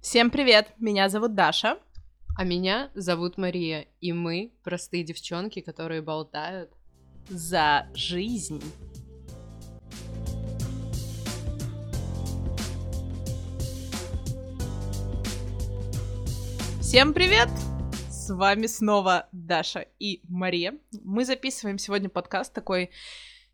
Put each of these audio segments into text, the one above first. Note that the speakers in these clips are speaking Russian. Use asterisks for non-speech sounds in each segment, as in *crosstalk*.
Всем привет! Меня зовут Даша. А меня зовут Мария, и мы простые девчонки, которые болтают за жизнь. Всем привет! С вами снова Даша и Мария. Мы записываем сегодня подкаст такой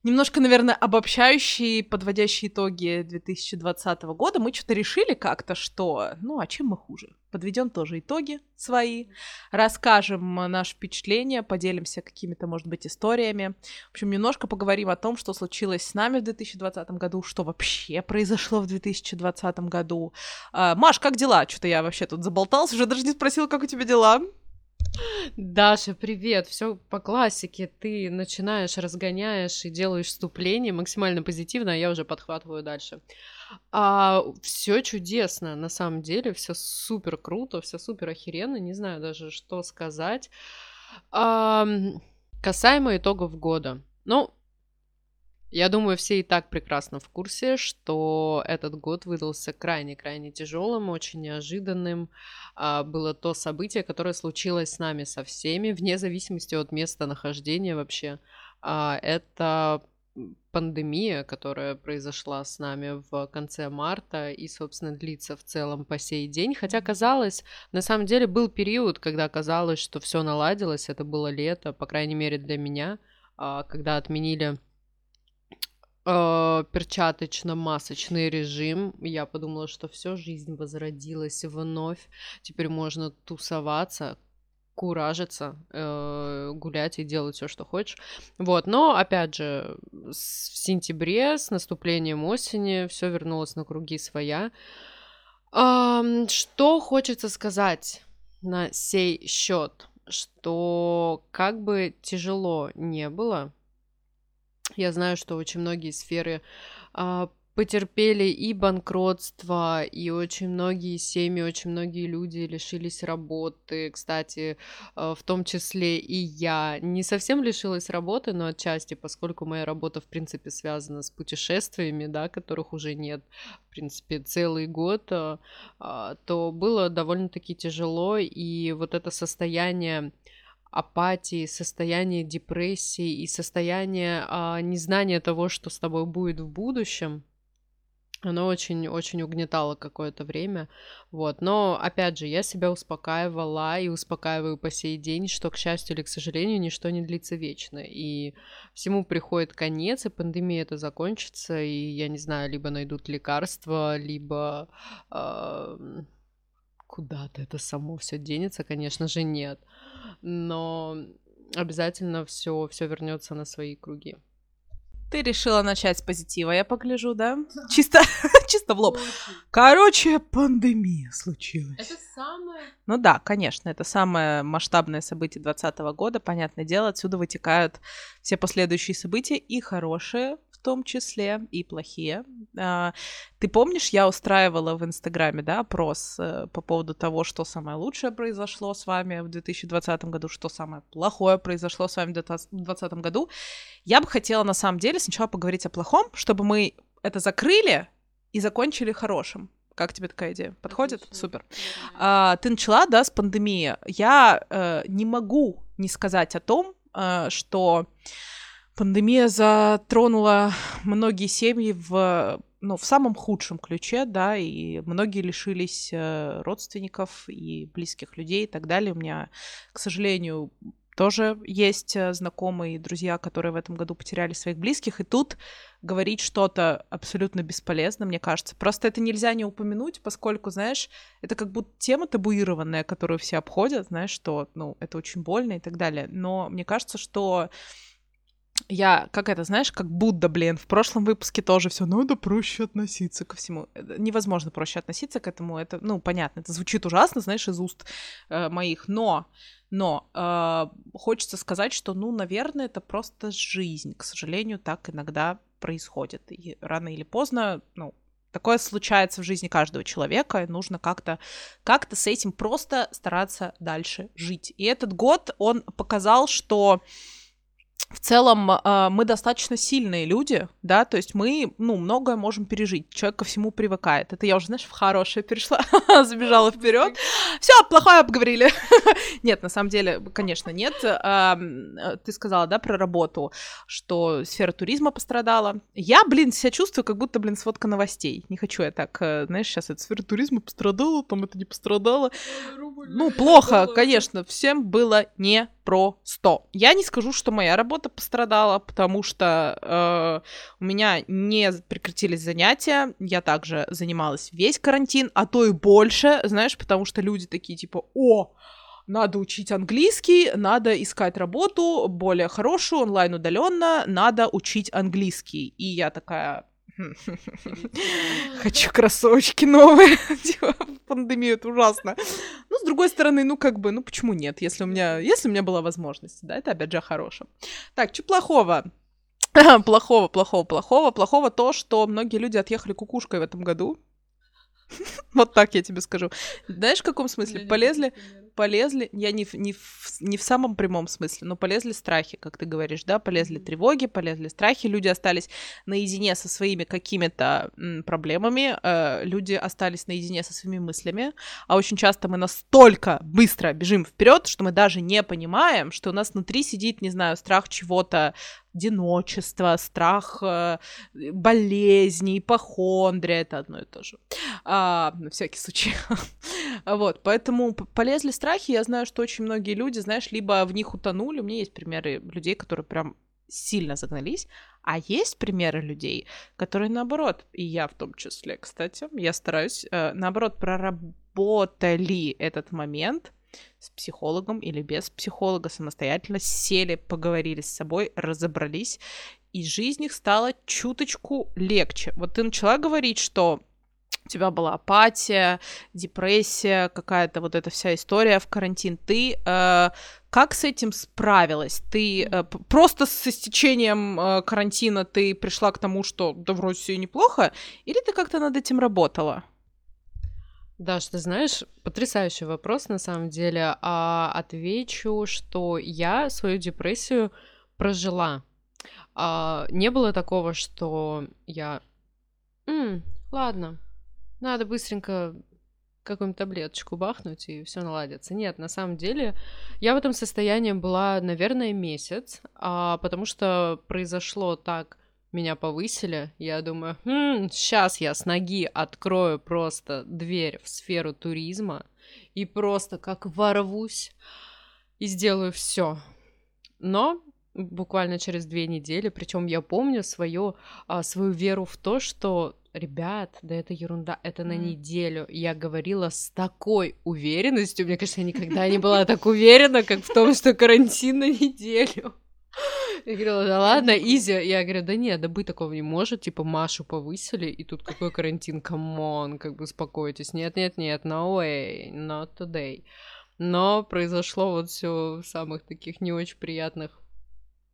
немножко, наверное, обобщающий, подводящий итоги 2020 года. Мы что-то решили как-то, что, ну, а чем мы хуже? Подведем тоже итоги свои, расскажем наши впечатления, поделимся какими-то, может быть, историями. В общем, немножко поговорим о том, что случилось с нами в 2020 году, что вообще произошло в 2020 году. А, Маш, как дела? Что-то я вообще тут заболтался, уже даже не спросила, как у тебя дела. Даша, привет! Все по классике. Ты начинаешь, разгоняешь и делаешь вступление максимально позитивно, а я уже подхватываю дальше. А, все чудесно, на самом деле, все супер круто, все супер охеренно, не знаю даже, что сказать. А, касаемо итогов года. Ну, я думаю, все и так прекрасно в курсе, что этот год выдался крайне-крайне тяжелым, очень неожиданным. А, было то событие, которое случилось с нами со всеми, вне зависимости от места нахождения вообще. А, это пандемия, которая произошла с нами в конце марта и, собственно, длится в целом по сей день. Хотя казалось, на самом деле был период, когда казалось, что все наладилось, это было лето, по крайней мере для меня, а, когда отменили э, перчаточно-масочный режим. Я подумала, что все, жизнь возродилась вновь. Теперь можно тусоваться, куражиться, э, гулять и делать все, что хочешь. Вот, но опять же, в сентябре с наступлением осени все вернулось на круги своя. Что хочется сказать на сей счет, что как бы тяжело не было, я знаю, что очень многие сферы а, потерпели и банкротство, и очень многие семьи, очень многие люди лишились работы. Кстати, а, в том числе и я не совсем лишилась работы, но отчасти, поскольку моя работа, в принципе, связана с путешествиями, да, которых уже нет, в принципе, целый год, а, а то было довольно-таки тяжело, и вот это состояние апатии, состояние депрессии и состояние а, незнания того, что с тобой будет в будущем, оно очень-очень угнетало какое-то время, вот. Но, опять же, я себя успокаивала и успокаиваю по сей день, что, к счастью или к сожалению, ничто не длится вечно, и всему приходит конец, и пандемия это закончится, и, я не знаю, либо найдут лекарства, либо... Э- куда-то это само все денется, конечно же, нет. Но обязательно все все вернется на свои круги. Ты решила начать с позитива, я погляжу, да? *laughs* Чисто, *laughs* чисто в лоб. Короче, пандемия случилась. Это самое... Ну да, конечно, это самое масштабное событие 2020 года, понятное дело, отсюда вытекают все последующие события, и хорошие, том числе, и плохие. А, ты помнишь, я устраивала в Инстаграме, да, опрос э, по поводу того, что самое лучшее произошло с вами в 2020 году, что самое плохое произошло с вами в 2020 году. Я бы хотела, на самом деле, сначала поговорить о плохом, чтобы мы это закрыли и закончили хорошим. Как тебе такая идея? Подходит? Отлично. Супер. А, ты начала, да, с пандемии. Я э, не могу не сказать о том, э, что Пандемия затронула многие семьи в, ну, в самом худшем ключе, да, и многие лишились э, родственников и близких людей и так далее. У меня, к сожалению, тоже есть э, знакомые и друзья, которые в этом году потеряли своих близких, и тут говорить что-то абсолютно бесполезно, мне кажется. Просто это нельзя не упомянуть, поскольку, знаешь, это как будто тема табуированная, которую все обходят, знаешь, что, ну, это очень больно и так далее. Но мне кажется, что я, как это, знаешь, как Будда, блин, в прошлом выпуске тоже все, надо проще относиться ко всему. Невозможно проще относиться к этому, это, ну, понятно, это звучит ужасно, знаешь, из уст э, моих, но, но э, хочется сказать, что, ну, наверное, это просто жизнь, к сожалению, так иногда происходит, и рано или поздно, ну, Такое случается в жизни каждого человека, и нужно как-то как с этим просто стараться дальше жить. И этот год, он показал, что в целом э, мы достаточно сильные люди, да, то есть мы, ну, многое можем пережить. Человек ко всему привыкает. Это я уже, знаешь, в хорошее перешла, *laughs* забежала вперед. Все, плохое обговорили. *laughs* нет, на самом деле, конечно, нет. Э, ты сказала, да, про работу, что сфера туризма пострадала. Я, блин, себя чувствую, как будто, блин, сводка новостей. Не хочу я так, э, знаешь, сейчас эта сфера туризма пострадала, там это не пострадало. Ну, плохо, конечно, всем было не про 100. Я не скажу, что моя работа пострадала, потому что э, у меня не прекратились занятия. Я также занималась весь карантин, а то и больше, знаешь, потому что люди такие типа, о, надо учить английский, надо искать работу более хорошую, онлайн удаленно, надо учить английский. И я такая, *laughs* Хочу кроссовочки новые. *laughs* Пандемию, это ужасно. Ну, с другой стороны, ну, как бы, ну, почему нет, если у меня, если у меня была возможность, да, это, опять же, хорошо. Так, что плохого? *laughs* плохого, плохого, плохого. Плохого то, что многие люди отъехали кукушкой в этом году. вот так я тебе скажу. Знаешь, в каком смысле? Полезли, полезли, я не в, не, в, не в самом прямом смысле, но полезли страхи, как ты говоришь, да, полезли тревоги, полезли страхи, люди остались наедине со своими какими-то проблемами, э, люди остались наедине со своими мыслями, а очень часто мы настолько быстро бежим вперед, что мы даже не понимаем, что у нас внутри сидит, не знаю, страх чего-то одиночество, страх э, болезней, ипохондрия, это одно и то же. А, на всякий случай. *laughs* вот, поэтому полезли страхи, я знаю, что очень многие люди, знаешь, либо в них утонули, у меня есть примеры людей, которые прям сильно загнались, а есть примеры людей, которые наоборот, и я в том числе, кстати, я стараюсь, э, наоборот, проработали этот момент, с психологом или без психолога самостоятельно сели, поговорили с собой, разобрались, и жизнь их стала чуточку легче. Вот ты начала говорить, что тебя была апатия, депрессия, какая-то вот эта вся история в карантин. Ты э, как с этим справилась? Ты э, просто с истечением э, карантина ты пришла к тому, что да вроде все неплохо, или ты как-то над этим работала? Даш, ты знаешь, потрясающий вопрос на самом деле. А, отвечу, что я свою депрессию прожила. А, не было такого, что я... М, ладно, надо быстренько какую-нибудь таблеточку бахнуть, и все наладится. Нет, на самом деле, я в этом состоянии была, наверное, месяц, а, потому что произошло так меня повысили, я думаю, хм, сейчас я с ноги открою просто дверь в сферу туризма и просто как ворвусь и сделаю все. Но буквально через две недели, причем я помню свою, а, свою веру в то, что ребят, да это ерунда, это на неделю. Я говорила с такой уверенностью, мне кажется, я никогда не была так уверена, как в том, что карантин на неделю. Я говорила, да ладно, easy. Я говорю, да нет, да быть такого не может. Типа Машу повысили, и тут какой карантин, come on, как бы успокойтесь. Нет, нет, нет, no way, not today. Но произошло вот все в самых таких не очень приятных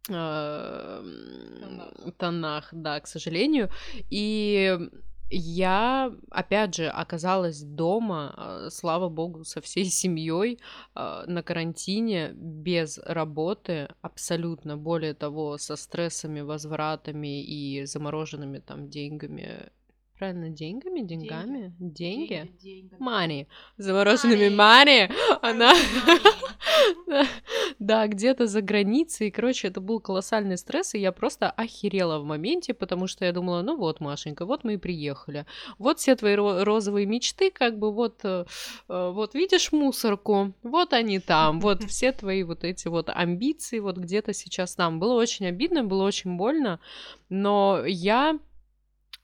тонах. тонах, да, к сожалению. И я, опять же, оказалась дома, а, слава богу, со всей семьей а, на карантине, без работы, абсолютно. Более того, со стрессами, возвратами и замороженными там деньгами Правильно, деньгами, деньгами, деньги, деньги. money, замороженными money, она, *laughs* да, где-то за границей, короче, это был колоссальный стресс, и я просто охерела в моменте, потому что я думала, ну вот, Машенька, вот мы и приехали, вот все твои розовые мечты, как бы вот, э, э, вот видишь мусорку, вот они там, вот *laughs* все твои вот эти вот амбиции, вот где-то сейчас там. Было очень обидно, было очень больно, но я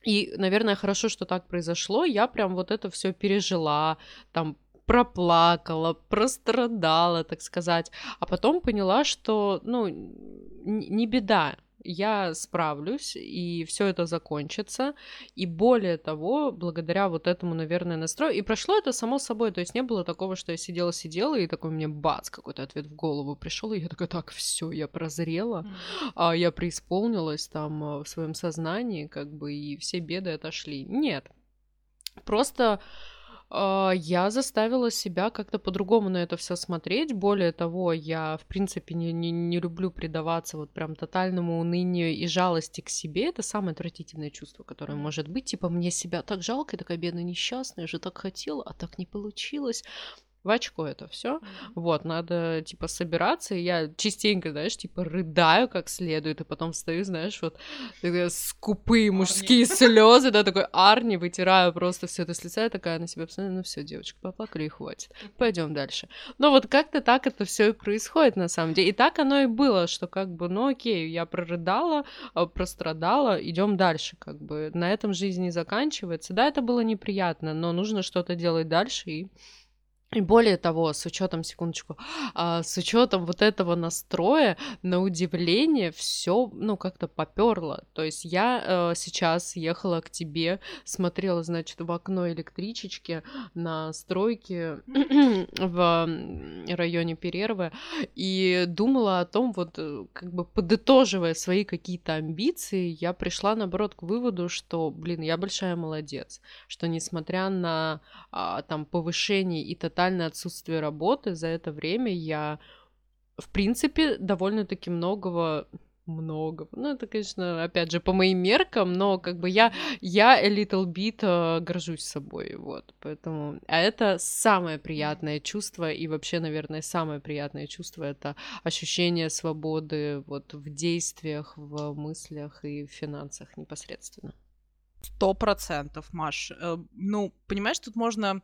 и, наверное, хорошо, что так произошло. Я прям вот это все пережила, там проплакала, прострадала, так сказать. А потом поняла, что, ну, не беда я справлюсь, и все это закончится. И более того, благодаря вот этому, наверное, настрою. И прошло это само собой. То есть не было такого, что я сидела-сидела, и такой мне бац, какой-то ответ в голову пришел, и я такая, так, все, я прозрела, mm-hmm. я преисполнилась там а, в своем сознании, как бы, и все беды отошли. Нет. Просто А, я заставила себя как-то по-другому на это все смотреть. Более того, я, в принципе, не, не, не люблю предаваться вот прям тотальному унынию и жалости к себе. Это самое отвратительное чувство, которое может быть. Типа, мне себя так жалко, я такая бедная несчастная, я же так хотела, а так не получилось в очко это все. Вот, надо, типа, собираться. И я частенько, знаешь, типа, рыдаю как следует, и потом встаю, знаешь, вот скупые мужские слезы, да, такой арни, вытираю просто все это с лица, я такая на себя посмотрю, ну все, девочка, поплакали и хватит. Пойдем дальше. Но вот как-то так это все и происходит на самом деле. И так оно и было, что как бы, ну окей, я прорыдала, а, прострадала, идем дальше, как бы. На этом жизнь не заканчивается. Да, это было неприятно, но нужно что-то делать дальше и и более того, с учетом, секундочку, а, с учетом вот этого настроя, на удивление, все, ну, как-то поперло. То есть я э, сейчас ехала к тебе, смотрела, значит, в окно электричечки на стройке *clears throat* в районе Перервы и думала о том, вот, э, как бы подытоживая свои какие-то амбиции, я пришла, наоборот, к выводу, что, блин, я большая молодец, что несмотря на а, там повышение и тотальное тотальное отсутствие работы за это время я, в принципе, довольно-таки многого много. Ну, это, конечно, опять же, по моим меркам, но как бы я, я a little bit uh, горжусь собой, вот, поэтому... А это самое приятное чувство, и вообще, наверное, самое приятное чувство — это ощущение свободы вот в действиях, в мыслях и в финансах непосредственно. Сто процентов, Маш. Э, ну, понимаешь, тут можно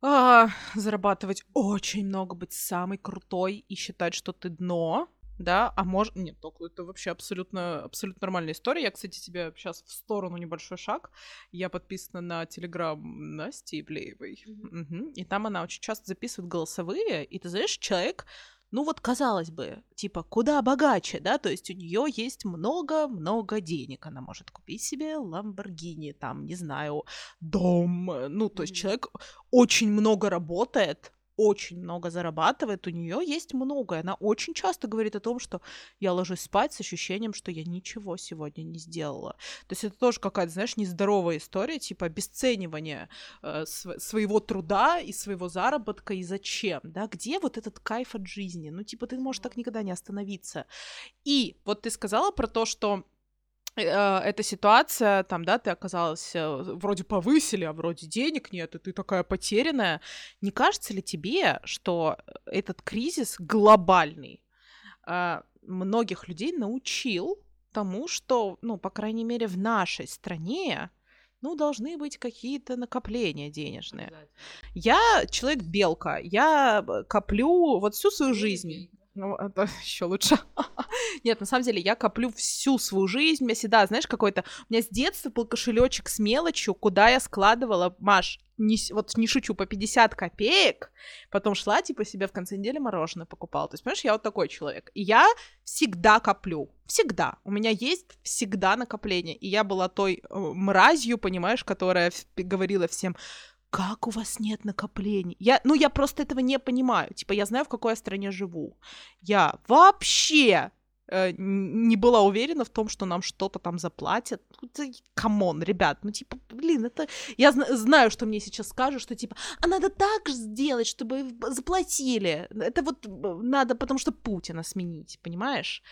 а, зарабатывать очень много, быть самый крутой и считать, что ты дно, да, а может... Нет, только это вообще абсолютно, абсолютно нормальная история. Я, кстати, тебе сейчас в сторону небольшой шаг. Я подписана на Телеграм Насти Ивлеевой. Mm-hmm. Угу. И там она очень часто записывает голосовые, и ты знаешь, человек ну вот казалось бы, типа, куда богаче, да, то есть у нее есть много-много денег, она может купить себе Ламборгини, там, не знаю, дом, ну, то есть человек очень много работает, очень много зарабатывает, у нее есть многое. Она очень часто говорит о том, что я ложусь спать с ощущением, что я ничего сегодня не сделала. То есть это тоже какая-то, знаешь, нездоровая история, типа обесценивание э, св- своего труда и своего заработка и зачем, да? Где вот этот кайф от жизни? Ну, типа, ты можешь так никогда не остановиться. И вот ты сказала про то, что эта ситуация, там, да, ты оказалась, э, вроде повысили, а вроде денег нет, и ты такая потерянная. Не кажется ли тебе, что этот кризис глобальный многих людей научил тому, что, ну, по крайней мере, в нашей стране, ну, должны быть какие-то накопления денежные. Я человек белка, я коплю вот всю свою жизнь. Ну, это *laughs* еще лучше. *laughs* Нет, на самом деле, я коплю всю свою жизнь. У меня всегда, знаешь, какой-то... У меня с детства был кошелечек с мелочью, куда я складывала, Маш, не, вот не шучу, по 50 копеек, потом шла, типа, себе в конце недели мороженое покупала. То есть, понимаешь, я вот такой человек. И я всегда коплю. Всегда. У меня есть всегда накопление. И я была той э, мразью, понимаешь, которая говорила всем, как у вас нет накоплений? Я, ну, я просто этого не понимаю. Типа, я знаю, в какой я стране живу. Я вообще э, не была уверена в том, что нам что-то там заплатят. Come on, ребят, ну, типа, блин, это... Я зна- знаю, что мне сейчас скажут, что, типа, а надо так сделать, чтобы заплатили. Это вот э, надо, потому что Путина сменить, понимаешь?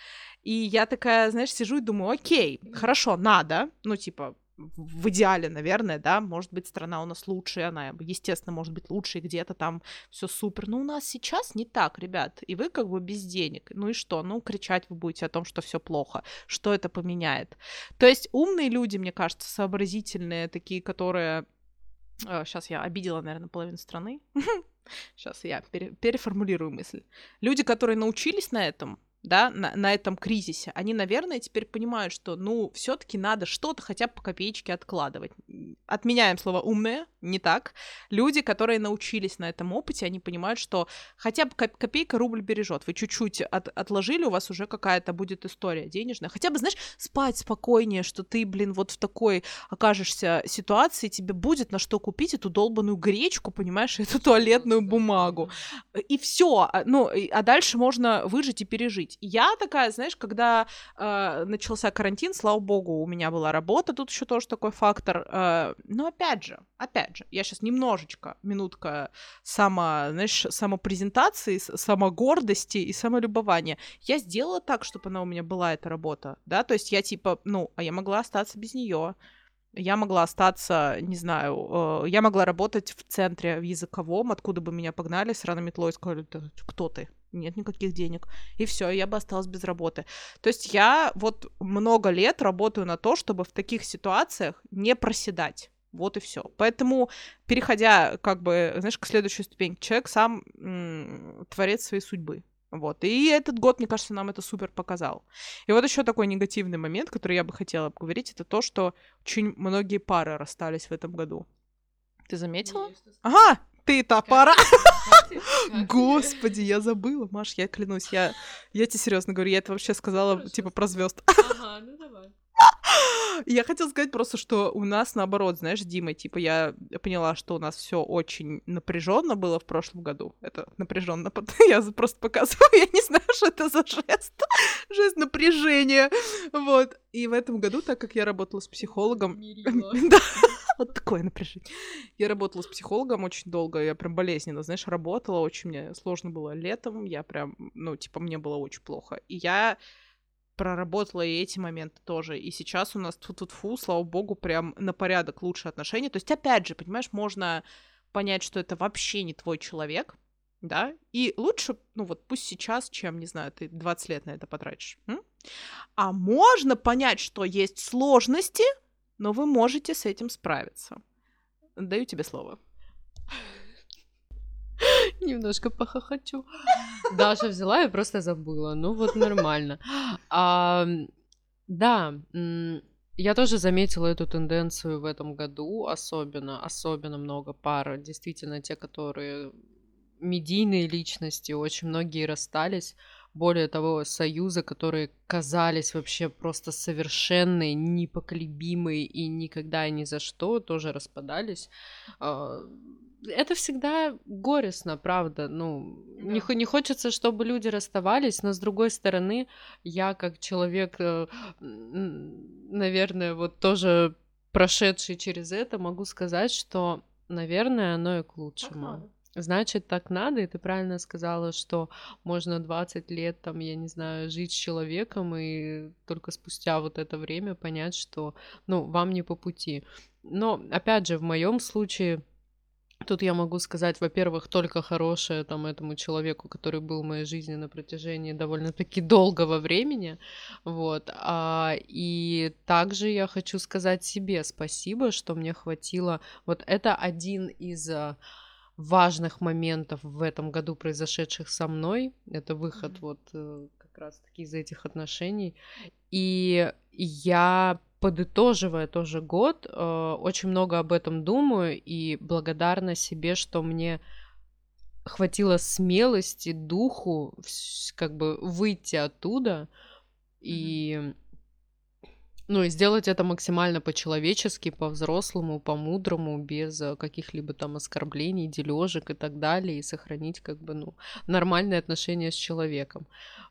И я такая, знаешь, сижу и думаю, окей, хорошо, надо, ну, типа, в идеале, наверное, да, может быть, страна у нас лучшая, она, естественно, может быть лучше, где-то там все супер, но у нас сейчас не так, ребят, и вы как бы без денег, ну и что, ну, кричать вы будете о том, что все плохо, что это поменяет. То есть умные люди, мне кажется, сообразительные, такие, которые... Сейчас а, я обидела, наверное, половину страны. *laughs* Сейчас я переформулирую мысль. Люди, которые научились на этом, да, на, на этом кризисе, они, наверное, теперь понимают, что, ну, все-таки надо что-то хотя бы по копеечке откладывать. Отменяем слово умные, не так. Люди, которые научились на этом опыте, они понимают, что хотя бы копейка рубль бережет. Вы чуть-чуть от, отложили, у вас уже какая-то будет история денежная. Хотя бы, знаешь, спать спокойнее, что ты, блин, вот в такой окажешься ситуации, тебе будет на что купить эту долбанную гречку, понимаешь, эту туалетную бумагу. И все. А, ну, а дальше можно выжить и пережить жить. Я такая, знаешь, когда э, начался карантин, слава богу, у меня была работа, тут еще тоже такой фактор. Э, но опять же, опять же, я сейчас немножечко, минутка само, знаешь, самопрезентации, самогордости и самолюбования. Я сделала так, чтобы она у меня была, эта работа, да, то есть я типа, ну, а я могла остаться без нее я могла остаться, не знаю, э, я могла работать в центре, в языковом, откуда бы меня погнали с раной метлой и сказали, кто ты? Нет никаких денег. И все, я бы осталась без работы. То есть я вот много лет работаю на то, чтобы в таких ситуациях не проседать. Вот и все. Поэтому, переходя, как бы, знаешь, к следующей ступени, человек сам м- творец своей судьбы. Вот. И этот год, мне кажется, нам это супер показал. И вот еще такой негативный момент, который я бы хотела обговорить, это то, что очень многие пары расстались в этом году. Ты заметила? Ага, ты та пара. *laughs* Господи, я забыла, Маш, я клянусь, я, я тебе серьезно говорю, я это вообще сказала, типа, про звезд. Ага, ну давай. *laughs* Я хотела сказать просто, что у нас наоборот, знаешь, Дима, типа я поняла, что у нас все очень напряженно было в прошлом году. Это напряженно, *laughs* я просто показываю, я не знаю, что это за жест, жест напряжения, вот. И в этом году, так как я работала с психологом, *laughs* да, вот такое напряжение. Я работала с психологом очень долго, я прям болезненно, знаешь, работала, очень мне сложно было летом, я прям, ну, типа, мне было очень плохо. И я проработала и эти моменты тоже. И сейчас у нас тут фу, слава богу, прям на порядок лучше отношения. То есть, опять же, понимаешь, можно понять, что это вообще не твой человек, да, и лучше, ну вот пусть сейчас, чем, не знаю, ты 20 лет на это потратишь. М? А можно понять, что есть сложности, но вы можете с этим справиться. Даю тебе слово. Немножко похохочу. Даша взяла и просто забыла. Ну вот нормально. А, да, я тоже заметила эту тенденцию в этом году, особенно, особенно много пар, действительно те, которые медийные личности, очень многие расстались. Более того, союзы, которые казались вообще просто совершенные, непоколебимые и никогда и ни за что, тоже распадались. А, это всегда горестно, правда. Ну, да. не, не хочется, чтобы люди расставались, но с другой стороны, я как человек, э, наверное, вот тоже прошедший через это, могу сказать, что, наверное, оно и к лучшему. Значит, так надо, и ты правильно сказала, что можно 20 лет, там, я не знаю, жить с человеком, и только спустя вот это время понять, что, ну, вам не по пути. Но, опять же, в моем случае Тут я могу сказать, во-первых, только хорошее там этому человеку, который был в моей жизни на протяжении довольно-таки *laughs* долгого времени, вот. А, и также я хочу сказать себе спасибо, что мне хватило. Вот это один из а, важных моментов в этом году произошедших со мной. Это выход mm-hmm. вот э, как раз-таки из этих отношений. И я подытоживая тоже год, э, очень много об этом думаю и благодарна себе, что мне хватило смелости, духу, как бы выйти оттуда и ну и сделать это максимально по-человечески, по-взрослому, по-мудрому, без э, каких-либо там оскорблений, дележек и так далее, и сохранить как бы, ну, нормальные отношения с человеком.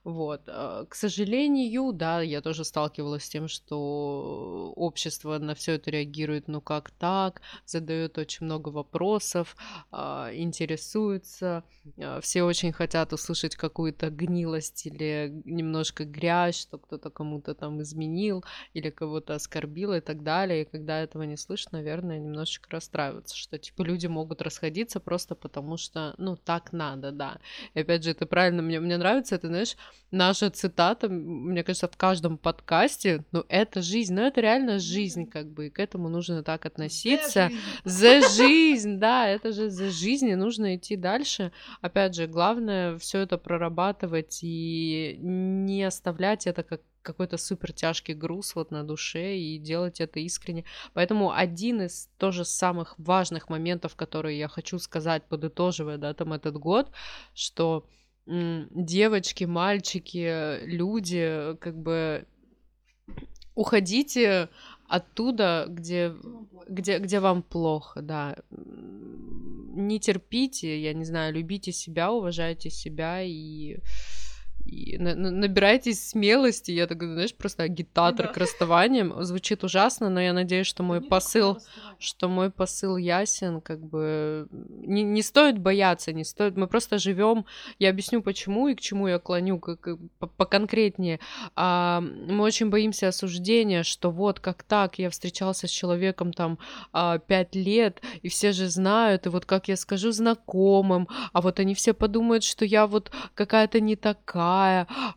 Вот. Э, к сожалению, да, я тоже сталкивалась с тем, что общество на все это реагирует, ну как так, задает очень много вопросов, а, интересуется, а, все очень хотят услышать какую-то гнилость или немножко грязь, что кто-то кому-то там изменил, или или кого-то оскорбила и так далее. И когда этого не слышно, наверное, немножечко расстраиваться, что типа люди могут расходиться просто потому, что, ну, так надо, да. И опять же, это правильно, мне, мне нравится, это, знаешь, наша цитата, мне кажется, в каждом подкасте, ну, это жизнь, ну, это реально жизнь, как бы, и к этому нужно так относиться. За жизнь, да, это же за жизнь, и нужно идти дальше. Опять же, главное все это прорабатывать и не оставлять это как какой-то супер тяжкий груз вот на душе и делать это искренне. Поэтому один из тоже самых важных моментов, которые я хочу сказать, подытоживая, да, там этот год, что девочки, мальчики, люди, как бы уходите оттуда, где, где, где вам плохо, да. Не терпите, я не знаю, любите себя, уважайте себя и и на- на- набирайтесь смелости. Я так, знаешь, просто агитатор Да. к расставаниям. Звучит ужасно, но я надеюсь, что мой посыл, что мой посыл ясен, как бы не, не стоит бояться, не стоит. Мы просто живем. Я объясню, почему и к чему я клоню, как, э, по- поконкретнее. А, мы очень боимся осуждения, что вот как так, я встречался с человеком там а, пять лет, и все же знают, и вот как я скажу знакомым, а вот они все подумают, что я вот какая-то не такая,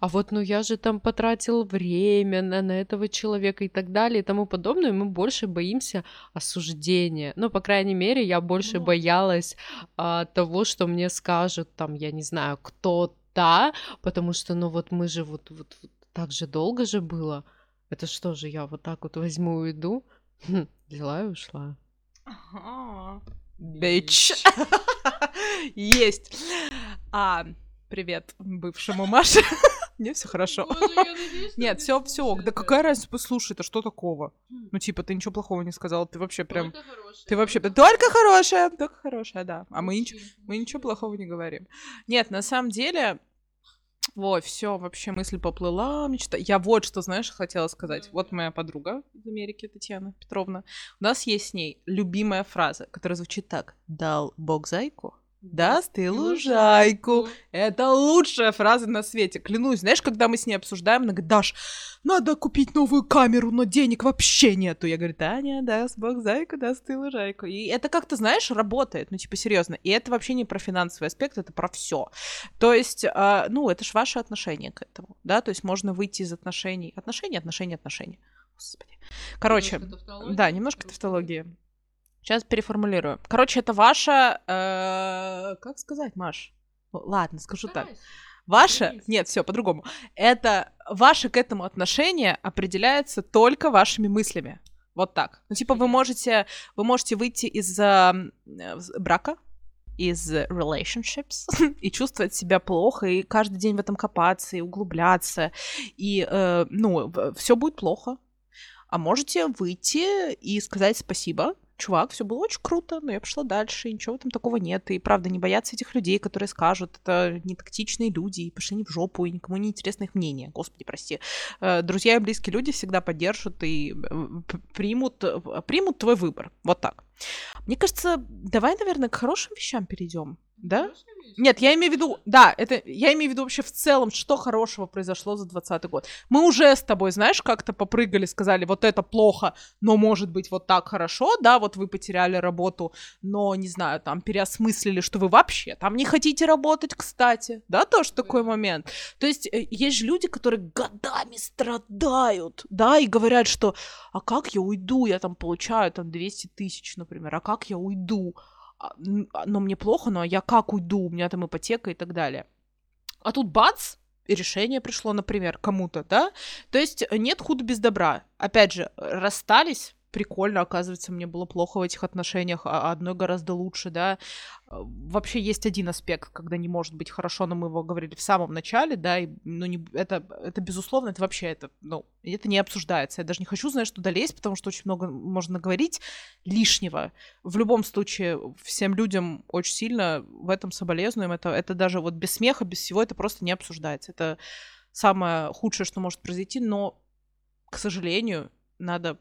а вот ну я же там потратил время на, на этого человека и так далее и тому подобное, мы больше боимся осуждения. Ну, по крайней мере, я больше Ну. боялась а, того, что мне скажут там, я не знаю, кто-то, потому что, ну вот мы же вот, вот, вот так же долго же было. Это что же, я вот так вот возьму и уйду? Хм, Взяла и ушла. Бич. *laughs* Есть. А, привет бывшему Маше. *laughs* Мне все хорошо. Нет, все, все. Да какая разница, послушай, это что такого? Ну, типа, ты ничего плохого не сказала, ты вообще прям... Ты вообще только хорошая, только хорошая, да. А мы ничего, мы ничего плохого не говорим. Нет, на самом деле, вот, все, вообще мысль поплыла, мечта. Я вот что, знаешь, хотела сказать. Вот моя подруга из Америки, Татьяна Петровна. У нас есть с ней любимая фраза, которая звучит так. Дал Бог зайку, даст и лужайку. Это лучшая фраза на свете. Клянусь, знаешь, когда мы с ней обсуждаем, она говорит, Даш, надо купить новую камеру, но денег вообще нету. Я говорю, Таня, даст бог зайку, даст и лужайку. И это как-то, знаешь, работает, ну, типа, серьезно. И это вообще не про финансовый аспект, это про все. То есть, а, ну, это ж ваше отношение к этому, да, то есть можно выйти из отношений. Отношения, отношения, отношения. Господи. Короче, да, немножко тавтологии. Сейчас переформулирую. Короче, это ваша... э, как сказать, Маш? Ну, ладно, скажу так. Ваше... Нет, все по-другому. Это ваше к этому отношение определяется только вашими мыслями. Вот так. Ну, типа, вы можете, вы можете выйти из а, э, брака, из relationships *laughs* и чувствовать себя плохо, и каждый день в этом копаться, и углубляться, и, э, ну, все будет плохо. А можете выйти и сказать спасибо, чувак, все было очень круто, но я пошла дальше, ничего этом такого нет. И правда, не бояться этих людей, которые скажут, это не тактичные люди, и пошли не в жопу, и никому не интересно их мнение. Господи, прости. Э, Друзья и близкие люди всегда поддержат и э, примут, э, примут твой выбор. Вот так. Мне кажется, давай, наверное, к хорошим вещам перейдем. Да? Нет, я имею в виду, да, это я имею в виду вообще в целом, что хорошего произошло за 2020 год. Мы уже с тобой, знаешь, как-то попрыгали, сказали, вот это плохо, но может быть вот так хорошо, да, вот вы потеряли работу, но, не знаю, там, переосмыслили, что вы вообще там не хотите работать, кстати, да, тоже такой момент. То есть э, есть же люди, которые годами страдают, да, и говорят, что, а как я уйду, я там получаю там 200 тысяч, например, а как я уйду? А, а, но мне плохо, но я как уйду, у меня там ипотека и так далее. А тут бац, и решение пришло, например, кому-то, да? То есть нет худа без добра. Опять же, расстались, прикольно, оказывается, мне было плохо в этих отношениях, а одной гораздо лучше, да. Э, Вообще есть один аспект, когда не может быть хорошо, но мы его говорили в самом начале, да, и, ну, не, это, это безусловно, это вообще, это, ну, это не обсуждается. Я даже не хочу, знаешь, туда лезть, потому что очень много можно говорить лишнего. В любом случае, всем людям очень сильно в этом соболезнуем. Это, это даже вот без смеха, без всего, это просто не обсуждается. Это самое худшее, что может произойти, но, к сожалению, надо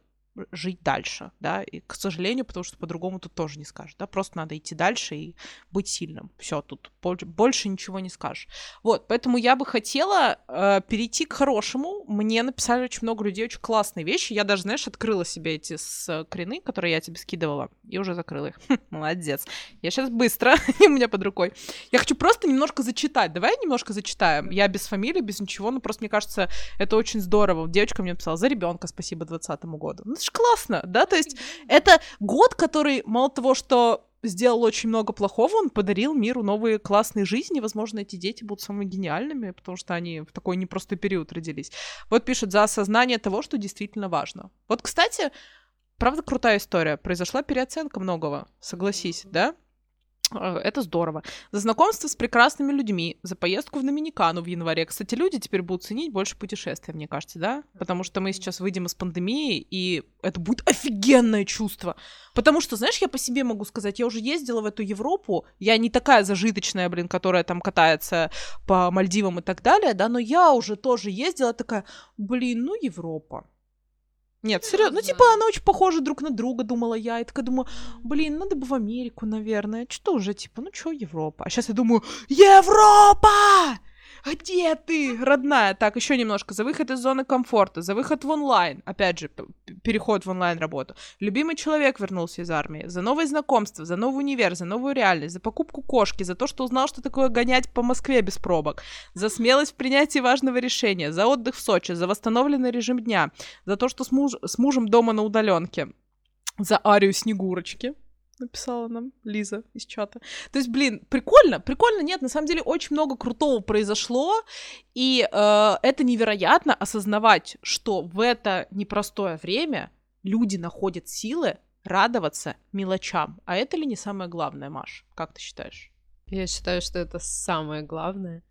жить дальше, да, и, к сожалению, потому что по-другому тут тоже не скажешь, да, просто надо идти дальше и быть сильным. Все, тут боль- больше ничего не скажешь. Вот, поэтому я бы хотела э, перейти к хорошему. Мне написали очень много людей очень классные вещи. Я даже, знаешь, открыла себе эти скрины, которые я тебе скидывала, и уже закрыла их. *laughs* Молодец. Я сейчас быстро, *laughs* у меня под рукой. Я хочу просто немножко зачитать. Давай немножко зачитаем. Я без фамилии, без ничего, но просто мне кажется, это очень здорово. Девочка мне написала за ребенка, спасибо 2020 году. Ну, это ж классно, да? То есть это год, который мало того, что сделал очень много плохого, он подарил миру новые классные жизни. Возможно, эти дети будут самыми гениальными, потому что они в такой непростой период родились. Вот пишет за осознание того, что действительно важно. Вот, кстати, правда крутая история. Произошла переоценка многого, согласись, да? Э, это здорово. За знакомство с прекрасными людьми, за поездку в Доминикану в январе. Кстати, люди теперь будут ценить больше путешествия, мне кажется, да? Потому что мы сейчас выйдем из пандемии, и это будет офигенное чувство. Потому что, знаешь, я по себе могу сказать, я уже ездила в эту Европу, я не такая зажиточная, блин, которая там катается по Мальдивам и так далее, да, но я уже тоже ездила такая, блин, ну Европа. Нет, серьезно. Ну, типа, она очень похожа друг на друга, думала я. И такая думаю, блин, надо бы в Америку, наверное. Что уже, типа, ну что Европа? А сейчас я думаю, Европа! Где ты, родная? Так, еще немножко. За выход из зоны комфорта, за выход в онлайн. Опять же, переход в онлайн работу. Любимый человек вернулся из армии. За новые знакомства, за новый универ, за новую реальность, за покупку кошки, за то, что узнал, что такое гонять по Москве без пробок, за смелость в принятии важного решения, за отдых в Сочи, за восстановленный режим дня, за то, что с, муж... с мужем дома на удаленке, за арию Снегурочки, написала нам Лиза из чата. То есть, блин, прикольно, прикольно, нет, на самом деле очень много крутого произошло, и э, это невероятно осознавать, что в это непростое время люди находят силы радоваться мелочам. А это ли не самое главное, Маш? Как ты считаешь? Я считаю, что это самое главное.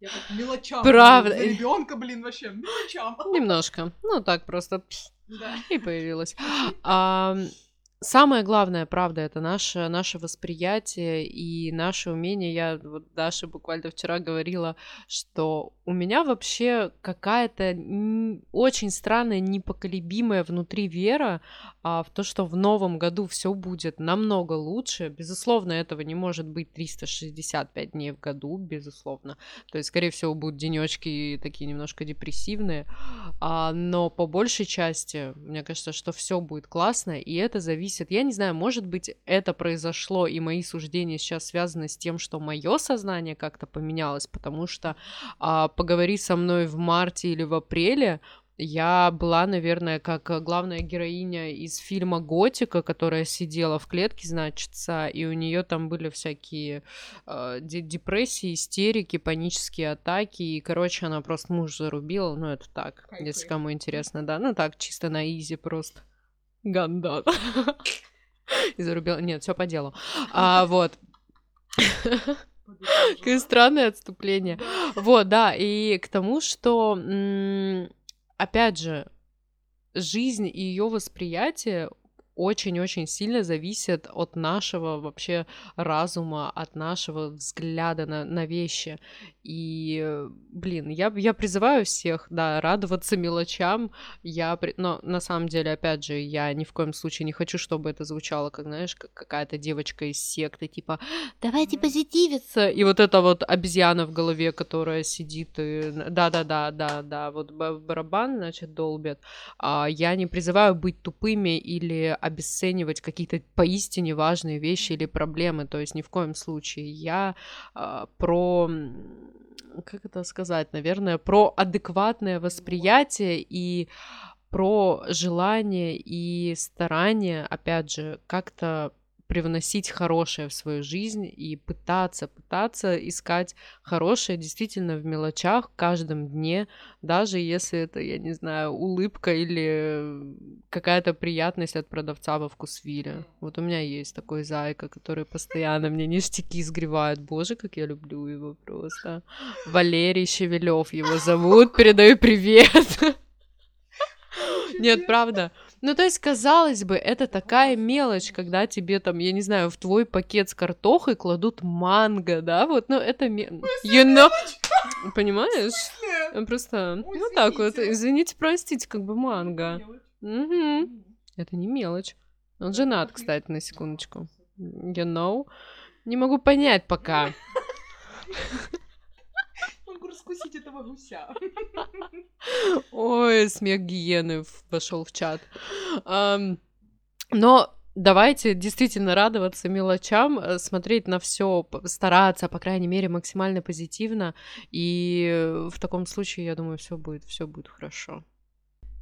Я так мелочам. Правда. ребенка, блин, вообще мелочам. Немножко. Ну так просто. Да. И появилась. *laughs* А, Самое главное, правда, это наше, наше восприятие и наше умение. Я вот Даша буквально вчера говорила, что у меня вообще какая-то очень странная, непоколебимая внутри вера а, в то, что в новом году все будет намного лучше. Безусловно, этого не может быть 365 дней в году, безусловно. То есть, скорее всего, будут денечки такие немножко депрессивные. А, но по большей части, мне кажется, что все будет классно, и это зависит. Я не знаю, может быть, это произошло, и мои суждения сейчас связаны с тем, что мое сознание как-то поменялось, потому что а, поговори со мной в марте или в апреле, я была, наверное, как главная героиня из фильма Готика, которая сидела в клетке, значится, и у нее там были всякие э, депрессии, истерики, панические атаки, и, короче, она просто муж зарубила, ну, это так, Кайфы. если кому интересно, да, ну, так, чисто на изи просто. Гандат. *laughs* И зарубила, нет, все по делу. А, вот. *laughs* Какое странное отступление. Вот, да, и к тому, что, опять же, жизнь и ее восприятие очень-очень сильно зависит от нашего вообще разума, от нашего взгляда на, на вещи. И, блин, я, я призываю всех, да, радоваться мелочам. Я, но на самом деле, опять же, я ни в коем случае не хочу, чтобы это звучало, как, знаешь, как какая-то девочка из секты, типа, давайте позитивиться. И вот эта вот обезьяна в голове, которая сидит и... Да-да-да, да, да, вот барабан, значит, долбят. А я не призываю быть тупыми или обесценивать какие-то поистине важные вещи или проблемы, то есть ни в коем случае. Я э, про как это сказать, наверное, про адекватное восприятие и про желание и старание, опять же, как-то привносить хорошее в свою жизнь и пытаться, пытаться искать хорошее действительно в мелочах, в каждом дне, даже если это, я не знаю, улыбка или какая-то приятность от продавца во вкусвиле. Вот у меня есть такой зайка, который постоянно мне ништяки сгревает. Боже, как я люблю его просто. Валерий Шевелев его зовут. Передаю привет. Нет, правда. Ну, то есть, казалось бы, это такая мелочь, когда тебе там, я не знаю, в твой пакет с картохой кладут манго, да, вот, ну, это... You know... Понимаешь? Просто, ну, так вот, извините, простите, как бы манго. Угу. Это не мелочь. Он женат, кстати, на секундочку. You know? Не могу понять пока. *laughs* раскусить этого гуся. Ой, смех гиены вошел в чат. Но давайте действительно радоваться мелочам, э, смотреть на все, стараться, по крайней мере, максимально позитивно. И в таком случае, я думаю, все будет, все будет хорошо.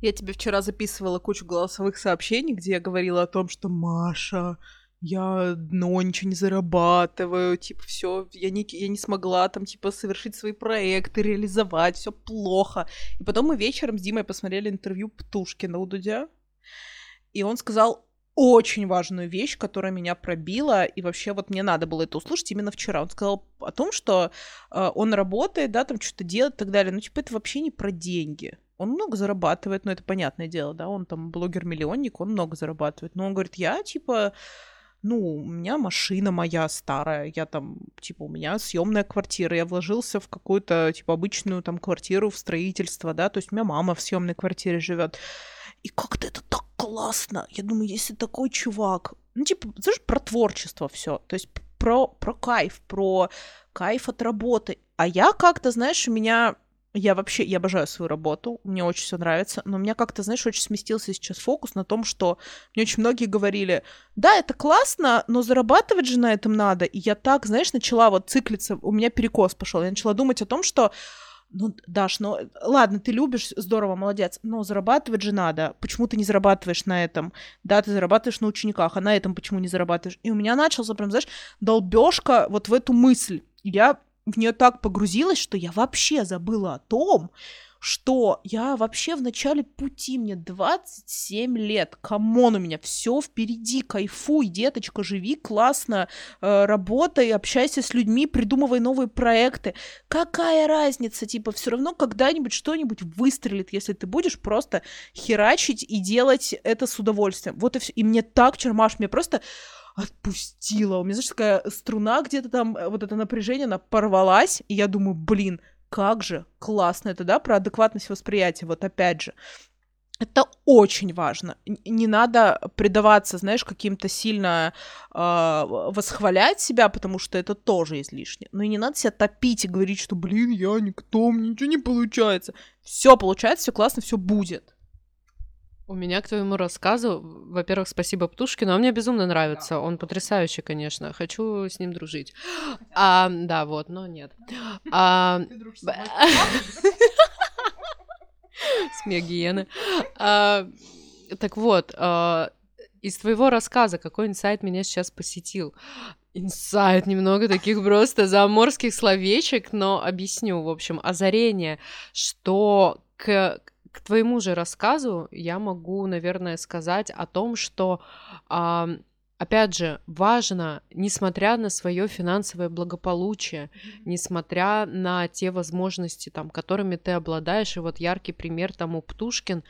Я тебе вчера записывала кучу голосовых сообщений, где я говорила о том, что Маша, я дно, ничего не зарабатываю, типа, все, я не, я не смогла там, типа, совершить свои проекты, реализовать, все плохо. И потом мы вечером с Димой посмотрели интервью Птушкина у Дудя, и он сказал очень важную вещь, которая меня пробила, и вообще вот мне надо было это услышать именно вчера. Он сказал о том, что э, он работает, да, там что-то делает и так далее, ну, типа, это вообще не про деньги. Он много зарабатывает, ну, это понятное дело, да, он там блогер-миллионник, он много зарабатывает, но он говорит, я, типа, ну, у меня машина моя старая, я там, типа, у меня съемная квартира, я вложился в какую-то, типа, обычную там квартиру в строительство, да, то есть у меня мама в съемной квартире живет. И как-то это так классно. Я думаю, если такой чувак, ну, типа, знаешь, про творчество все, то есть про, про кайф, про кайф от работы. А я как-то, знаешь, у меня я вообще, я обожаю свою работу, мне очень все нравится, но у меня как-то, знаешь, очень сместился сейчас фокус на том, что мне очень многие говорили, да, это классно, но зарабатывать же на этом надо. И я так, знаешь, начала вот циклиться, у меня перекос пошел, я начала думать о том, что ну, Даш, ну, ладно, ты любишь, здорово, молодец, но зарабатывать же надо. Почему ты не зарабатываешь на этом? Да, ты зарабатываешь на учениках, а на этом почему не зарабатываешь? И у меня начался прям, знаешь, долбежка вот в эту мысль. Я в нее так погрузилась, что я вообще забыла о том, что я вообще в начале пути, мне 27 лет, come on, у меня все впереди, кайфуй, деточка, живи классно, э, работай, общайся с людьми, придумывай новые проекты. Какая разница, типа, все равно когда-нибудь что-нибудь выстрелит, если ты будешь просто херачить и делать это с удовольствием. Вот и все. И мне так чермаш, мне просто отпустила. У меня, знаешь, такая струна где-то там, э, вот это напряжение, она порвалась, и я думаю, блин, как же классно это, да, про адекватность восприятия, вот опять же. Это очень важно. Не надо предаваться, знаешь, каким-то сильно э, восхвалять себя, потому что это тоже излишне. Но и не надо себя топить и говорить, что, блин, я никто, мне ничего не получается. Все получается, все классно, все будет. У меня к твоему рассказу, во-первых, спасибо Птушкину, он мне безумно нравится, он потрясающий, конечно, хочу с ним дружить. А, да, вот, но нет. А... Смех гиены. А, так вот, а, из твоего рассказа какой инсайт меня сейчас посетил? Инсайт, немного таких просто заморских словечек, но объясню, в общем, озарение, что к к твоему же рассказу я могу, наверное, сказать о том, что опять же, важно, несмотря на свое финансовое благополучие, несмотря на те возможности, там, которыми ты обладаешь, и вот яркий пример тому Птушкин,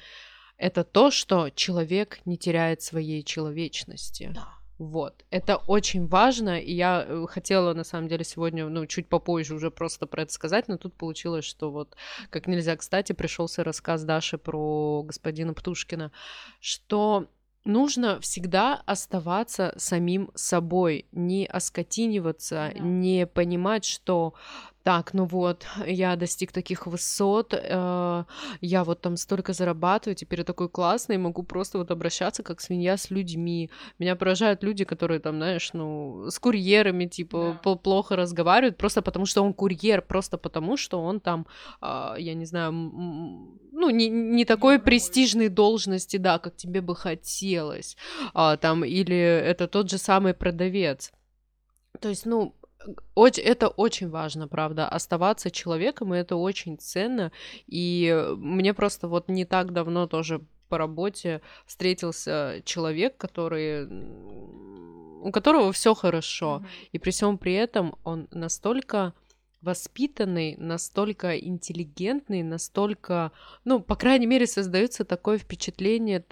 это то, что человек не теряет своей человечности. Да. Вот, это очень важно, и я э, хотела, на самом деле, сегодня, ну, чуть попозже уже просто про это сказать, но тут получилось, что вот, как нельзя кстати, пришелся рассказ Даши про господина Птушкина, что нужно всегда оставаться самим собой, не оскотиниваться, да. не понимать, что так, ну вот, я достиг таких высот, э, я вот там столько зарабатываю, теперь я такой классный, могу просто вот обращаться как свинья с людьми. Меня поражают люди, которые там, знаешь, ну, с курьерами, типа, да. плохо разговаривают, просто потому что он курьер, просто потому что он там, э, я не знаю, ну, не, не такой престижной должности, да, как тебе бы хотелось, а, там, или это тот же самый продавец. То есть, ну, очень, это очень важно, правда, оставаться человеком, и это очень ценно. И мне просто вот не так давно тоже по работе встретился человек, который у которого все хорошо, mm-hmm. и при всем при этом он настолько воспитанный, настолько интеллигентный, настолько, ну, по крайней мере, создается такое впечатление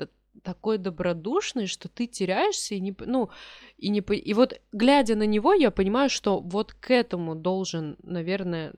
такой добродушный, что ты теряешься и не, ну, и не, и вот глядя на него, я понимаю, что вот к этому должен, наверное,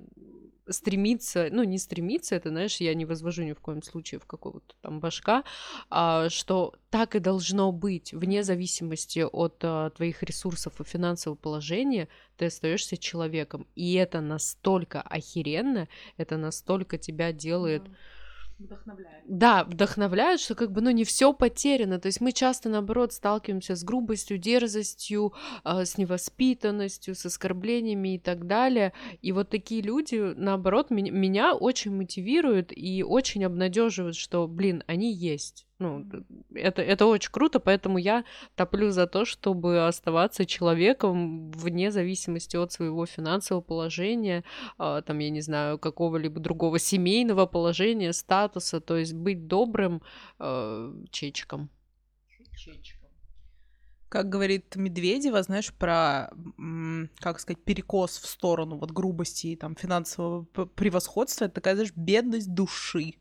стремиться, ну, не стремиться, это, знаешь, я не возвожу ни в коем случае в какого-то там башка, а, что так и должно быть, вне зависимости от а, твоих ресурсов и финансового положения, ты остаешься человеком. И это настолько охеренно, это настолько тебя делает... Mm-hmm Вдохновляет. Да, вдохновляет, что как бы, ну, не все потеряно. То есть мы часто, наоборот, сталкиваемся с грубостью, дерзостью, э, с невоспитанностью, с оскорблениями и так далее. И вот такие люди, наоборот, меня, меня очень мотивируют и очень обнадеживают, что, блин, они есть. Ну, это, это очень круто, поэтому я топлю за то, чтобы оставаться человеком вне зависимости от своего финансового положения, э, там, я не знаю, какого-либо другого семейного положения, статуса, то есть быть добрым э, чечком. Чечком. Как говорит Медведева, знаешь, про, как сказать, перекос в сторону вот грубости и там финансового превосходства, это такая, знаешь, бедность души.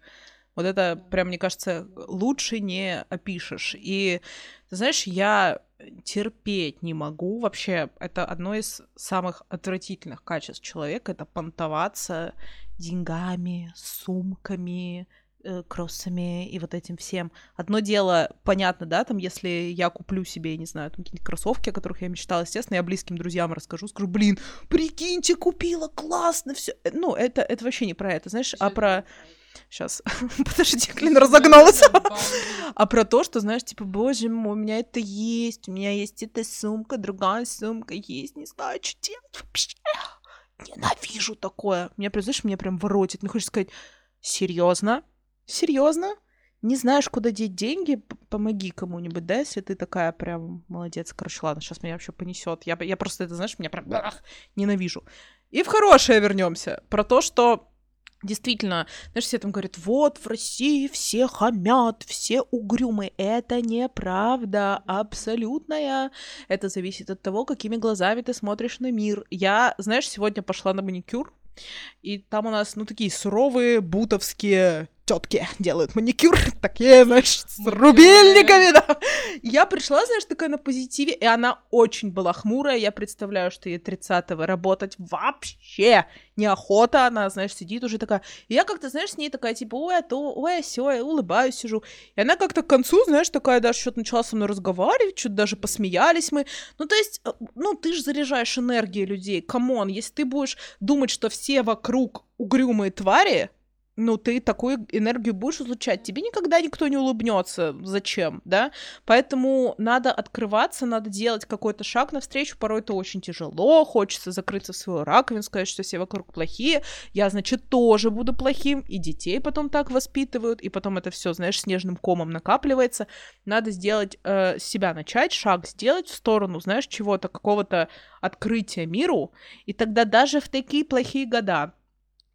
Вот это прям, мне кажется, лучше не опишешь. И, ты знаешь, я терпеть не могу. Вообще, это одно из самых отвратительных качеств человека. Это понтоваться деньгами, сумками, э, кроссами и вот этим всем. Одно дело, понятно, да, там, если я куплю себе, не знаю, там какие-нибудь кроссовки, о которых я мечтала, естественно, я близким друзьям расскажу, скажу, блин, прикиньте, купила, классно, все. Ну, это, это вообще не про это, знаешь, а про... Сейчас, *laughs* подожди, Клин разогналась. а про то, что, знаешь, типа, боже мой, у меня это есть, у меня есть эта сумка, другая сумка есть, не знаю, что делать вообще. Ненавижу такое. Меня, прям, знаешь, меня прям воротит. Мне хочется сказать, серьезно? Серьезно? Не знаешь, куда деть деньги? Помоги кому-нибудь, да, если ты такая прям молодец. Короче, ладно, сейчас меня вообще понесет. Я, я просто это, знаешь, меня прям ах, ненавижу. И в хорошее вернемся. Про то, что Действительно, знаешь, все там говорят, вот в России все хамят, все угрюмы. Это неправда, абсолютная. Это зависит от того, какими глазами ты смотришь на мир. Я, знаешь, сегодня пошла на маникюр, и там у нас, ну, такие суровые бутовские тетки делают маникюр, *laughs* такие, знаешь, с рубильниками, да. Я пришла, знаешь, такая на позитиве, и она очень была хмурая, я представляю, что ей 30-го работать вообще неохота, она, знаешь, сидит уже такая, и я как-то, знаешь, с ней такая, типа, ой, а то, ой, а сё, я улыбаюсь, сижу, и она как-то к концу, знаешь, такая даже что-то начала со мной разговаривать, что-то даже посмеялись мы, ну, то есть, э, ну, ты же заряжаешь энергией людей, come on, если ты будешь думать, что все вокруг угрюмые твари, ну, ты такую энергию будешь излучать, тебе никогда никто не улыбнется. Зачем, да? Поэтому надо открываться, надо делать какой-то шаг навстречу. Порой это очень тяжело, хочется закрыться в свою раковину, сказать, что все вокруг плохие. Я, значит, тоже буду плохим, и детей потом так воспитывают, и потом это все, знаешь, снежным комом накапливается. Надо сделать, э, себя начать, шаг сделать в сторону, знаешь, чего-то, какого-то открытия миру, и тогда даже в такие плохие года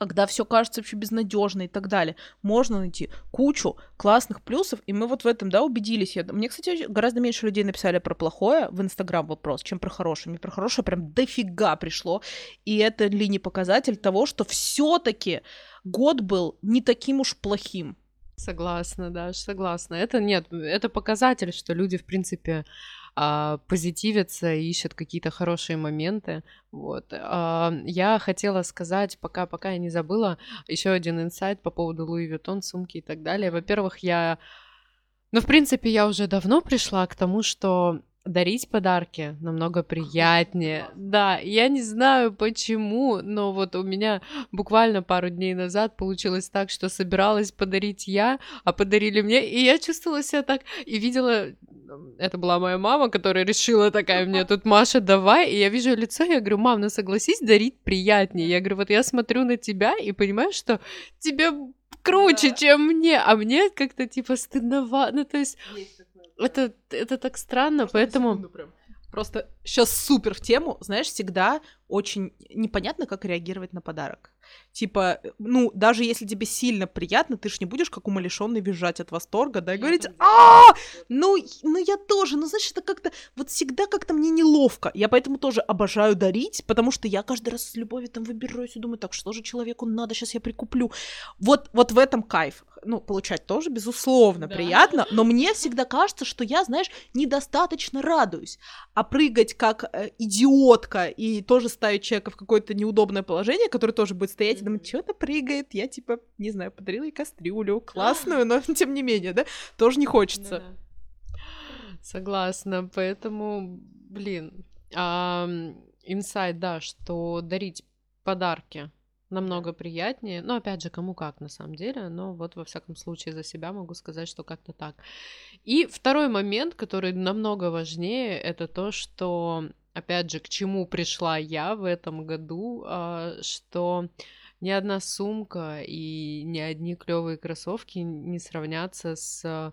когда все кажется вообще безнадежно и так далее, можно найти кучу классных плюсов, и мы вот в этом, да, убедились. Я, мне, кстати, гораздо меньше людей написали про плохое в Инстаграм вопрос, чем про хорошее. Мне про хорошее прям дофига пришло, и это ли не показатель того, что все таки год был не таким уж плохим. Согласна, да, согласна. Это нет, это показатель, что люди, в принципе, а, позитивятся и ищут какие-то хорошие моменты. Вот. А, я хотела сказать, пока, пока я не забыла, еще один инсайт по поводу Louis Vuitton, сумки и так далее. Во-первых, я... Ну, в принципе, я уже давно пришла к тому, что дарить подарки намного приятнее. Да, я не знаю почему, но вот у меня буквально пару дней назад получилось так, что собиралась подарить я, а подарили мне, и я чувствовала себя так, и видела это была моя мама, которая решила такая мне тут, Маша, давай, и я вижу лицо, я говорю, мам, ну согласись, дарить приятнее. Я говорю, вот я смотрю на тебя и понимаю, что тебе круче, да. чем мне, а мне как-то типа стыдновато, ну то есть, есть это, это так странно, Можно поэтому... Просто сейчас супер в тему, знаешь, всегда очень непонятно, как реагировать на подарок. Типа, ну, даже если тебе сильно приятно, ты ж не будешь как умалишенный визжать от восторга, да, и говорить, а, ну, ну я тоже, ну, знаешь, это как-то, вот всегда как-то мне неловко. Я поэтому тоже обожаю дарить, потому что я каждый раз с любовью там выбираюсь и думаю, так, что же человеку надо, сейчас я прикуплю. Вот, вот в этом кайф ну, получать тоже, безусловно, да. приятно, но мне всегда кажется, что я, знаешь, недостаточно радуюсь. А прыгать как э, идиотка и тоже ставить человека в какое-то неудобное положение, который тоже будет стоять и думать, что-то прыгает, я, типа, не знаю, подарила ей кастрюлю, классную, но *laughs* тем не менее, да, тоже не хочется. Да. Согласна, поэтому, блин, инсайд, да, что дарить подарки намного приятнее. Но опять же, кому как на самом деле, но вот во всяком случае за себя могу сказать, что как-то так. И второй момент, который намного важнее, это то, что опять же, к чему пришла я в этом году, а, что ни одна сумка и ни одни клевые кроссовки не сравнятся с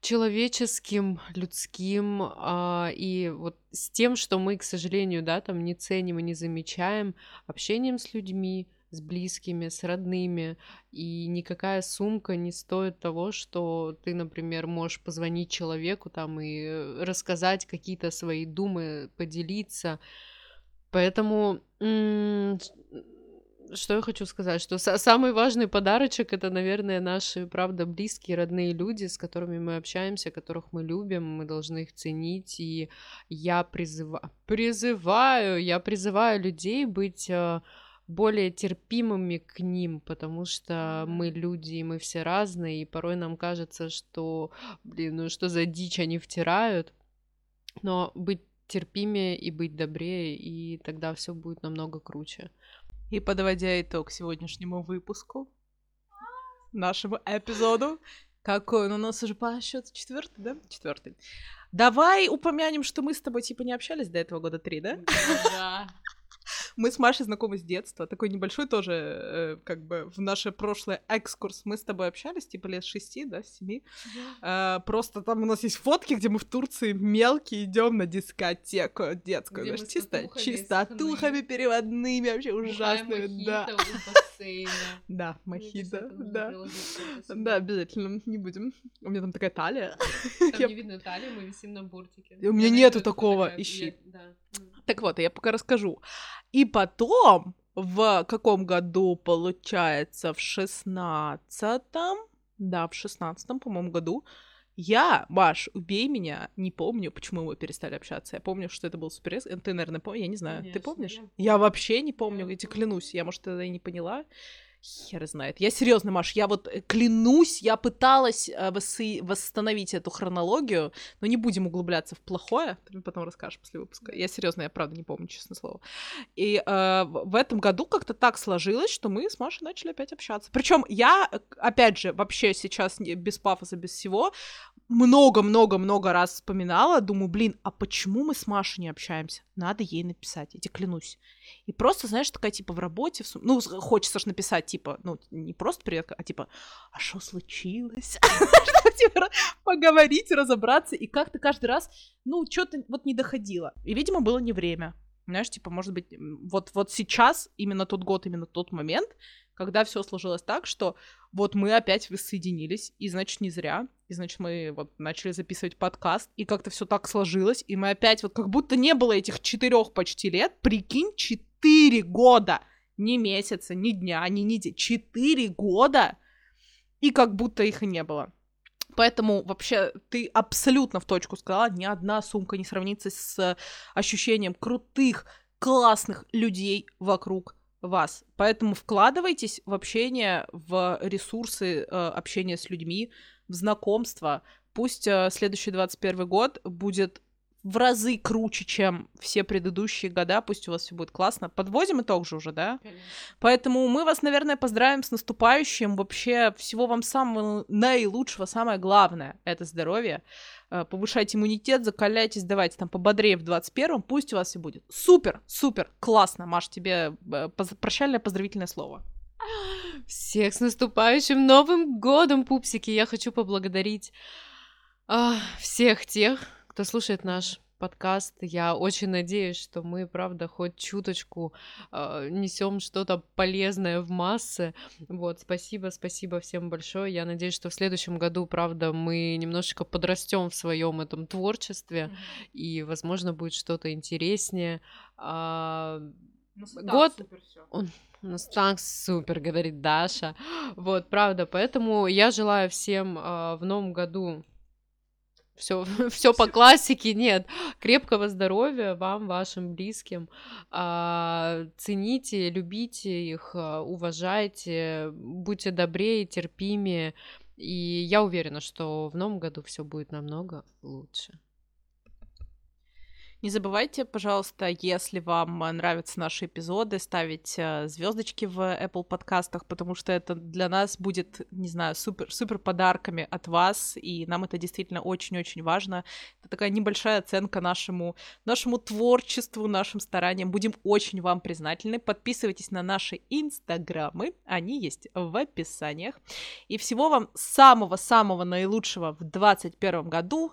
человеческим, людским, а, и вот с тем, что мы, к сожалению, да, там не ценим и не замечаем общением с людьми, с близкими, с родными, и никакая сумка не стоит того, что ты, например, можешь позвонить человеку там и рассказать какие-то свои думы, поделиться. Поэтому что я хочу сказать, что самый важный подарочек это, наверное, наши, правда, близкие, родные люди, с которыми мы общаемся, которых мы любим, мы должны их ценить, и я призываю, призываю, я призываю людей быть э, более терпимыми к ним, потому что мы люди, и мы все разные, и порой нам кажется, что, блин, ну что за дичь они втирают, но быть терпимее и быть добрее, и тогда все будет намного круче. И подводя итог сегодняшнему выпуску, нашему эпизоду, какой он у нас уже по счету четвертый, да? Четвертый. Давай упомянем, что мы с тобой типа не общались до этого года три, да? Да. Мы с Машей знакомы с детства. Такой небольшой тоже, э, как бы, в наше прошлое экскурс. Мы с тобой общались, типа, лет шести, да, семи. Э, просто там у нас есть фотки, где мы в Турции мелкие идем на дискотеку детскую. Где знаешь, чисто, чисто тухами переводными, вообще ужасными. Да. *laughs* Да, мохито, да. Да, обязательно, не будем. У меня там такая талия. Там *laughs* не видно талию, мы висим на бортике. У меня нету такого, ищи. Так вот, я пока расскажу. И потом, в каком году, получается, в шестнадцатом, да, в шестнадцатом, по-моему, году, я, Маш, убей меня, не помню, почему мы перестали общаться. Я помню, что это был супер... Ты, наверное, помнишь? Я не знаю. Конечно, Ты помнишь? Я... я вообще не помню, я тебе клянусь. Я, может, тогда и не поняла. Хер знает. Я серьезно, Маш, я вот э, клянусь, я пыталась э, восsi- восстановить эту хронологию, но не будем углубляться в плохое, ты мне потом расскажешь после выпуска. Я серьезно, я правда не помню, честное слово. И э, в этом году как-то так сложилось, что мы с Машей начали опять общаться. Причем я, э, опять же, вообще сейчас без пафоса, без всего, много-много-много раз вспоминала, думаю, блин, а почему мы с Машей не общаемся? Надо ей написать, я тебе клянусь. И просто, знаешь, такая, типа, в работе, в сум... ну, хочется же написать, типа, ну, не просто привет, а типа, а что случилось? *laughs* Типа, поговорить, разобраться, и как-то каждый раз, ну, что-то вот не доходило. И, видимо, было не время. Знаешь, типа, может быть, вот, вот сейчас, именно тот год, именно тот момент, когда все сложилось так, что вот мы опять воссоединились, и значит не зря, и значит мы вот начали записывать подкаст, и как-то все так сложилось, и мы опять вот как будто не было этих четырех почти лет, прикинь, четыре года, ни месяца, ни дня, ни недели, четыре года, и как будто их и не было. Поэтому вообще ты абсолютно в точку сказала, ни одна сумка не сравнится с ощущением крутых, классных людей вокруг вас. Поэтому вкладывайтесь в общение, в ресурсы э, общения с людьми, в знакомство. Пусть э, следующий 21 год будет в разы круче, чем все предыдущие года. Пусть у вас все будет классно. Подводим итог же уже, да? Конечно. Поэтому мы вас, наверное, поздравим с наступающим. Вообще всего вам самого наилучшего. Самое главное — это здоровье. Э, повышайте иммунитет, закаляйтесь, давайте там пободрее в 21-м. Пусть у вас все будет супер, супер, классно. Маш, тебе э, прощальное поздравительное слово. Всех с наступающим Новым годом, пупсики! Я хочу поблагодарить э, всех тех, кто слушает наш подкаст. Я очень надеюсь, что мы, правда, хоть чуточку э, несем что-то полезное в массы. Вот, спасибо, спасибо всем большое. Я надеюсь, что в следующем году, правда, мы немножечко подрастем в своем этом творчестве, mm-hmm. и, возможно, будет что-то интереснее. А, ну, год... Он... У нас так супер, говорит Даша. Вот, правда, поэтому я желаю всем э, в новом году все, *laughs* все по классике, нет. Крепкого здоровья вам, вашим близким. А, цените, любите их, а, уважайте, будьте добрее, терпимее. И я уверена, что в новом году все будет намного лучше. Не забывайте, пожалуйста, если вам нравятся наши эпизоды, ставить э, звездочки в Apple подкастах, потому что это для нас будет, не знаю, супер, супер подарками от вас, и нам это действительно очень-очень важно. Это такая небольшая оценка нашему, нашему творчеству, нашим стараниям. Будем очень вам признательны. Подписывайтесь на наши инстаграмы, они есть в описаниях. И всего вам самого-самого наилучшего в 2021 году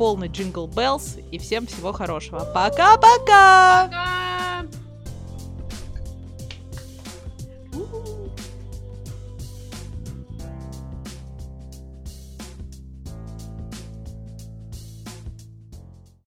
полный jingle bells и всем всего хорошего. Пока-пока! Пока!